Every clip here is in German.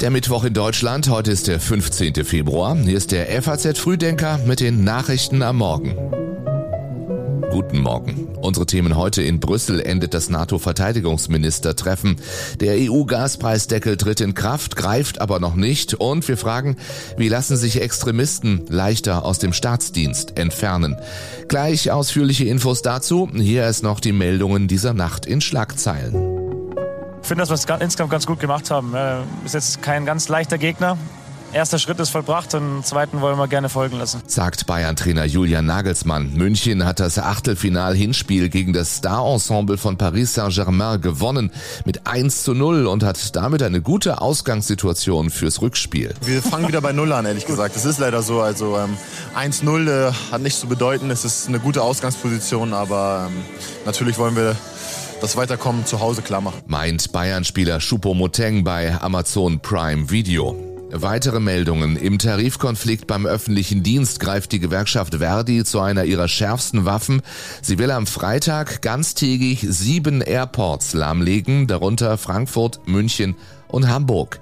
Der Mittwoch in Deutschland, heute ist der 15. Februar. Hier ist der FAZ Frühdenker mit den Nachrichten am Morgen. Guten Morgen. Unsere Themen heute in Brüssel endet das NATO-Verteidigungsministertreffen. Der EU-Gaspreisdeckel tritt in Kraft, greift aber noch nicht. Und wir fragen, wie lassen sich Extremisten leichter aus dem Staatsdienst entfernen? Gleich ausführliche Infos dazu. Hier ist noch die Meldungen dieser Nacht in Schlagzeilen. Ich finde, dass wir es insgesamt ganz gut gemacht haben. Ist jetzt kein ganz leichter Gegner. Erster Schritt ist vollbracht und den zweiten wollen wir gerne folgen lassen. Sagt Bayern-Trainer Julian Nagelsmann. München hat das Achtelfinal-Hinspiel gegen das Star-Ensemble von Paris Saint-Germain gewonnen mit 1 zu 0 und hat damit eine gute Ausgangssituation fürs Rückspiel. Wir fangen wieder bei Null an, ehrlich gesagt. Das ist leider so. Also ähm, 1-0 äh, hat nichts zu bedeuten. Es ist eine gute Ausgangsposition, aber ähm, natürlich wollen wir das Weiterkommen zu Hause klar machen. Meint Bayern-Spieler Schupo Moteng bei Amazon Prime Video. Weitere Meldungen. Im Tarifkonflikt beim öffentlichen Dienst greift die Gewerkschaft Verdi zu einer ihrer schärfsten Waffen. Sie will am Freitag ganztägig sieben Airports lahmlegen, darunter Frankfurt, München und Hamburg.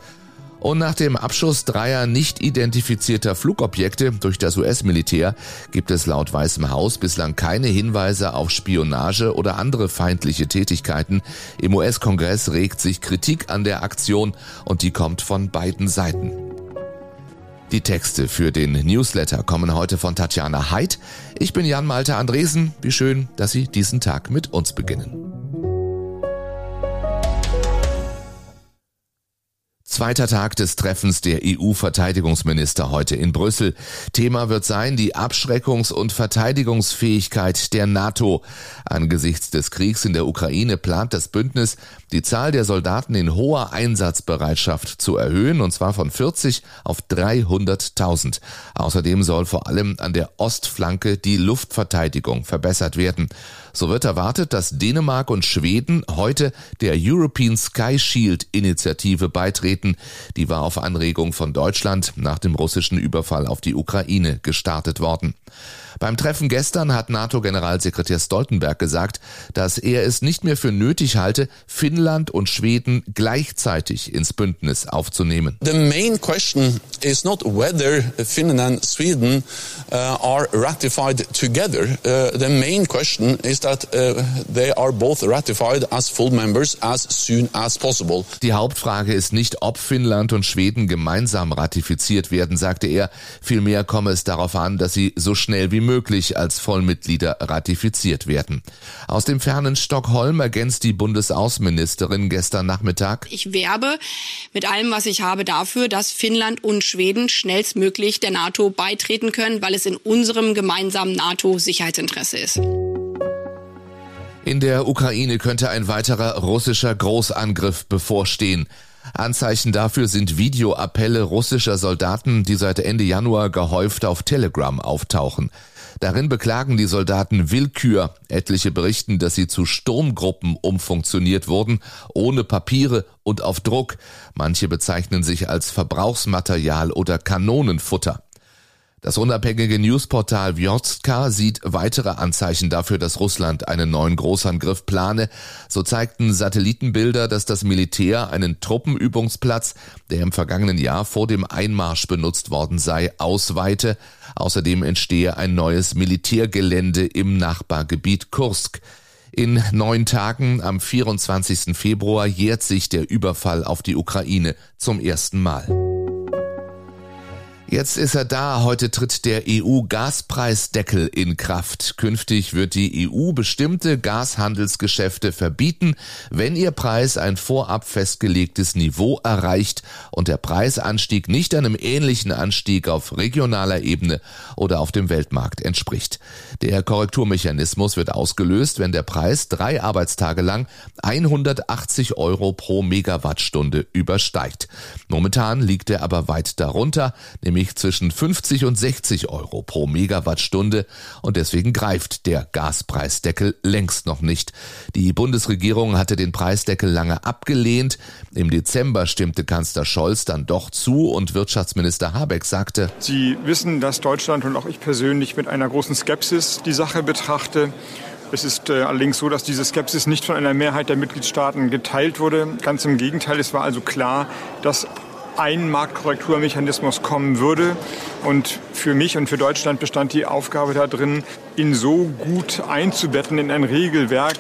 Und nach dem Abschuss dreier nicht identifizierter Flugobjekte durch das US-Militär gibt es laut Weißem Haus bislang keine Hinweise auf Spionage oder andere feindliche Tätigkeiten. Im US-Kongress regt sich Kritik an der Aktion und die kommt von beiden Seiten. Die Texte für den Newsletter kommen heute von Tatjana Heid. Ich bin Jan Malte Andresen. Wie schön, dass Sie diesen Tag mit uns beginnen. Zweiter Tag des Treffens der EU-Verteidigungsminister heute in Brüssel. Thema wird sein die Abschreckungs- und Verteidigungsfähigkeit der NATO. Angesichts des Kriegs in der Ukraine plant das Bündnis, die Zahl der Soldaten in hoher Einsatzbereitschaft zu erhöhen, und zwar von 40 auf 300.000. Außerdem soll vor allem an der Ostflanke die Luftverteidigung verbessert werden. So wird erwartet, dass Dänemark und Schweden heute der European Sky Shield Initiative beitreten. Die war auf Anregung von Deutschland nach dem russischen Überfall auf die Ukraine gestartet worden. Beim Treffen gestern hat NATO-Generalsekretär Stoltenberg gesagt, dass er es nicht mehr für nötig halte, Finnland und Schweden gleichzeitig ins Bündnis aufzunehmen. The main question is not whether Finland and Sweden uh, are ratified together. Uh, the main question is that uh, they are both ratified as full members as soon as possible. Die Hauptfrage ist nicht, ob Finnland und Schweden gemeinsam ratifiziert werden, sagte er. Vielmehr komme es darauf an, dass sie so schnell wie möglich als Vollmitglieder ratifiziert werden. Aus dem fernen Stockholm ergänzt die Bundesaußenministerin gestern Nachmittag. Ich werbe mit allem, was ich habe, dafür, dass Finnland und Schweden schnellstmöglich der NATO beitreten können, weil es in unserem gemeinsamen NATO-Sicherheitsinteresse ist. In der Ukraine könnte ein weiterer russischer Großangriff bevorstehen. Anzeichen dafür sind Videoappelle russischer Soldaten, die seit Ende Januar gehäuft auf Telegram auftauchen. Darin beklagen die Soldaten Willkür. Etliche berichten, dass sie zu Sturmgruppen umfunktioniert wurden, ohne Papiere und auf Druck. Manche bezeichnen sich als Verbrauchsmaterial oder Kanonenfutter. Das unabhängige Newsportal Vjotka sieht weitere Anzeichen dafür, dass Russland einen neuen Großangriff plane. So zeigten Satellitenbilder, dass das Militär einen Truppenübungsplatz, der im vergangenen Jahr vor dem Einmarsch benutzt worden sei, ausweite. Außerdem entstehe ein neues Militärgelände im Nachbargebiet Kursk. In neun Tagen am 24. Februar jährt sich der Überfall auf die Ukraine zum ersten Mal. Jetzt ist er da. Heute tritt der EU-Gaspreisdeckel in Kraft. Künftig wird die EU bestimmte Gashandelsgeschäfte verbieten, wenn ihr Preis ein vorab festgelegtes Niveau erreicht und der Preisanstieg nicht einem ähnlichen Anstieg auf regionaler Ebene oder auf dem Weltmarkt entspricht. Der Korrekturmechanismus wird ausgelöst, wenn der Preis drei Arbeitstage lang 180 Euro pro Megawattstunde übersteigt. Momentan liegt er aber weit darunter, nämlich zwischen 50 und 60 Euro pro Megawattstunde und deswegen greift der Gaspreisdeckel längst noch nicht. Die Bundesregierung hatte den Preisdeckel lange abgelehnt. Im Dezember stimmte Kanzler Scholz dann doch zu und Wirtschaftsminister Habeck sagte, Sie wissen, dass Deutschland und auch ich persönlich mit einer großen Skepsis die Sache betrachte. Es ist äh, allerdings so, dass diese Skepsis nicht von einer Mehrheit der Mitgliedstaaten geteilt wurde. Ganz im Gegenteil, es war also klar, dass ein Marktkorrekturmechanismus kommen würde. Und für mich und für Deutschland bestand die Aufgabe darin, ihn so gut einzubetten in ein Regelwerk,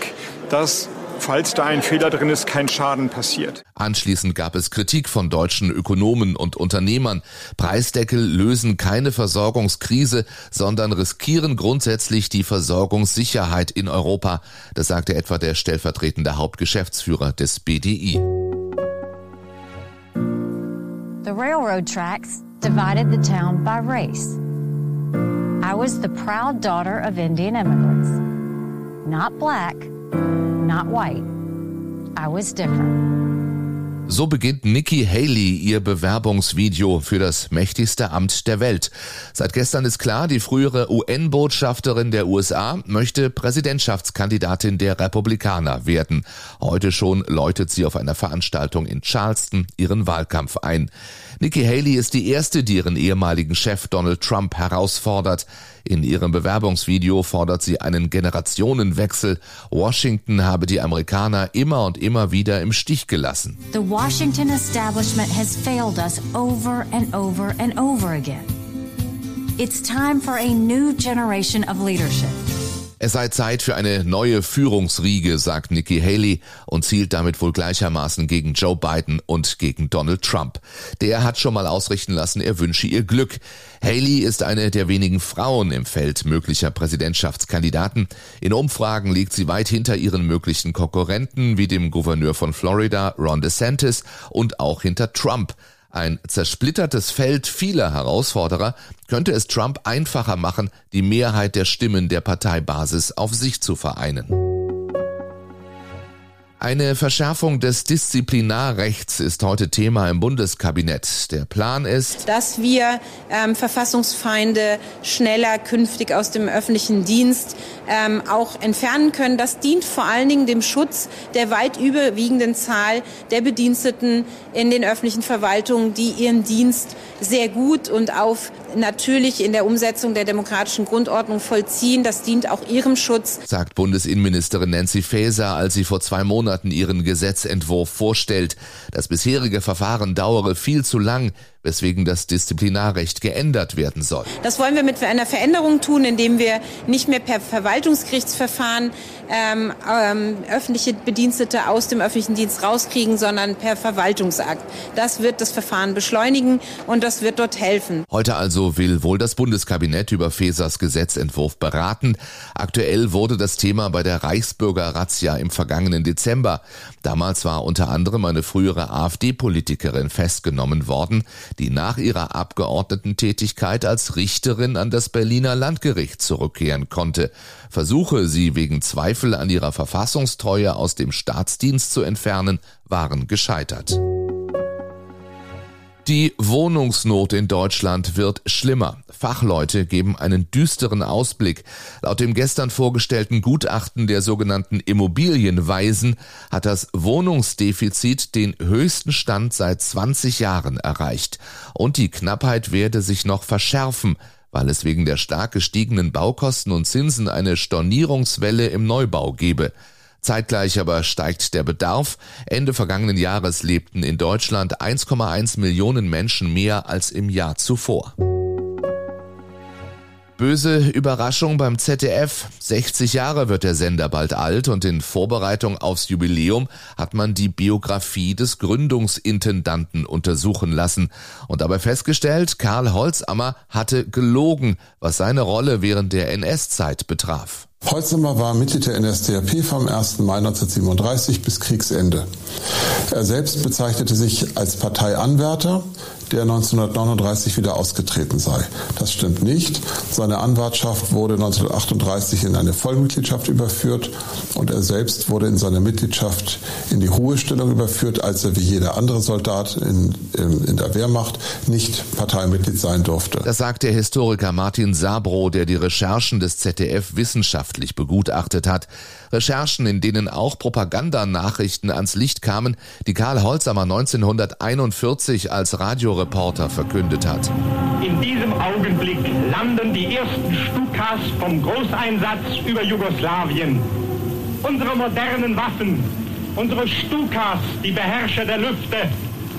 dass falls da ein Fehler drin ist, kein Schaden passiert. Anschließend gab es Kritik von deutschen Ökonomen und Unternehmern. Preisdeckel lösen keine Versorgungskrise, sondern riskieren grundsätzlich die Versorgungssicherheit in Europa. Das sagte etwa der stellvertretende Hauptgeschäftsführer des BDI. The railroad tracks divided the town by race. I was the proud daughter of Indian immigrants. Not black, not white. I was different. So beginnt Nikki Haley ihr Bewerbungsvideo für das mächtigste Amt der Welt. Seit gestern ist klar, die frühere UN-Botschafterin der USA möchte Präsidentschaftskandidatin der Republikaner werden. Heute schon läutet sie auf einer Veranstaltung in Charleston ihren Wahlkampf ein. Nikki Haley ist die erste, die ihren ehemaligen Chef Donald Trump herausfordert. In ihrem Bewerbungsvideo fordert sie einen Generationenwechsel. Washington habe die Amerikaner immer und immer wieder im Stich gelassen. The Washington establishment has failed us over and over and over again. It's time for a new generation of leadership. Es sei Zeit für eine neue Führungsriege, sagt Nikki Haley und zielt damit wohl gleichermaßen gegen Joe Biden und gegen Donald Trump. Der hat schon mal ausrichten lassen, er wünsche ihr Glück. Haley ist eine der wenigen Frauen im Feld möglicher Präsidentschaftskandidaten. In Umfragen liegt sie weit hinter ihren möglichen Konkurrenten wie dem Gouverneur von Florida, Ron DeSantis, und auch hinter Trump. Ein zersplittertes Feld vieler Herausforderer könnte es Trump einfacher machen, die Mehrheit der Stimmen der Parteibasis auf sich zu vereinen. Eine Verschärfung des Disziplinarrechts ist heute Thema im Bundeskabinett. Der Plan ist, dass wir ähm, Verfassungsfeinde schneller künftig aus dem öffentlichen Dienst ähm, auch entfernen können. Das dient vor allen Dingen dem Schutz der weit überwiegenden Zahl der Bediensteten in den öffentlichen Verwaltungen, die ihren Dienst sehr gut und auf natürlich in der Umsetzung der demokratischen Grundordnung vollziehen. Das dient auch ihrem Schutz, sagt Bundesinnenministerin Nancy Faeser, als sie vor zwei Monaten ihren Gesetzentwurf vorstellt. Das bisherige Verfahren dauere viel zu lang weswegen das Disziplinarrecht geändert werden soll. Das wollen wir mit einer Veränderung tun, indem wir nicht mehr per Verwaltungsgerichtsverfahren ähm, ähm, öffentliche Bedienstete aus dem öffentlichen Dienst rauskriegen, sondern per Verwaltungsakt. Das wird das Verfahren beschleunigen und das wird dort helfen. Heute also will wohl das Bundeskabinett über Fesers Gesetzentwurf beraten. Aktuell wurde das Thema bei der Reichsbürger-Razzia im vergangenen Dezember. Damals war unter anderem eine frühere AfD-Politikerin festgenommen worden die nach ihrer Abgeordnetentätigkeit als Richterin an das Berliner Landgericht zurückkehren konnte. Versuche, sie wegen Zweifel an ihrer Verfassungstreue aus dem Staatsdienst zu entfernen, waren gescheitert. Die Wohnungsnot in Deutschland wird schlimmer. Fachleute geben einen düsteren Ausblick. Laut dem gestern vorgestellten Gutachten der sogenannten Immobilienweisen hat das Wohnungsdefizit den höchsten Stand seit 20 Jahren erreicht. Und die Knappheit werde sich noch verschärfen, weil es wegen der stark gestiegenen Baukosten und Zinsen eine Stornierungswelle im Neubau gebe. Zeitgleich aber steigt der Bedarf. Ende vergangenen Jahres lebten in Deutschland 1,1 Millionen Menschen mehr als im Jahr zuvor. Böse Überraschung beim ZDF. 60 Jahre wird der Sender bald alt und in Vorbereitung aufs Jubiläum hat man die Biografie des Gründungsintendanten untersuchen lassen und dabei festgestellt, Karl Holzammer hatte gelogen, was seine Rolle während der NS-Zeit betraf. Holzhammer war Mitglied der NSDAP vom 1. Mai 1937 bis Kriegsende. Er selbst bezeichnete sich als Parteianwärter, der 1939 wieder ausgetreten sei. Das stimmt nicht. Seine Anwartschaft wurde 1938 in eine Vollmitgliedschaft überführt und er selbst wurde in seine Mitgliedschaft in die Ruhestellung überführt, als er wie jeder andere Soldat in, in, in der Wehrmacht nicht Parteimitglied sein durfte. Das sagt der Historiker Martin Sabro, der die Recherchen des ZDF wissenschaftlich begutachtet hat. Recherchen, in denen auch Propagandanachrichten ans Licht kamen, die Karl Holzammer 1941 als Radioreporter verkündet hat. In diesem Augenblick landen die ersten Stukas vom Großeinsatz über Jugoslawien. Unsere modernen Waffen, unsere Stukas, die Beherrscher der Lüfte,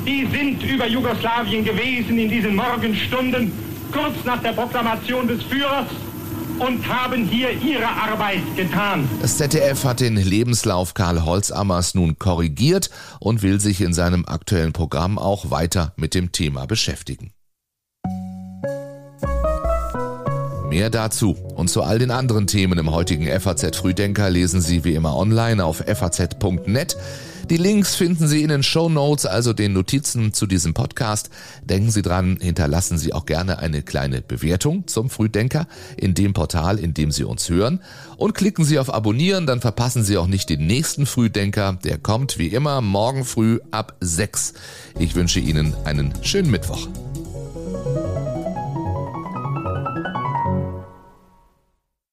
die sind über Jugoslawien gewesen in diesen Morgenstunden, kurz nach der Proklamation des Führers und haben hier ihre Arbeit getan. Das ZDF hat den Lebenslauf Karl Holzammers nun korrigiert und will sich in seinem aktuellen Programm auch weiter mit dem Thema beschäftigen. Mehr dazu und zu all den anderen Themen im heutigen FAZ Frühdenker lesen Sie wie immer online auf faz.net. Die Links finden Sie in den Show Notes, also den Notizen zu diesem Podcast. Denken Sie dran, hinterlassen Sie auch gerne eine kleine Bewertung zum Frühdenker in dem Portal, in dem Sie uns hören. Und klicken Sie auf Abonnieren, dann verpassen Sie auch nicht den nächsten Frühdenker. Der kommt wie immer morgen früh ab 6. Ich wünsche Ihnen einen schönen Mittwoch.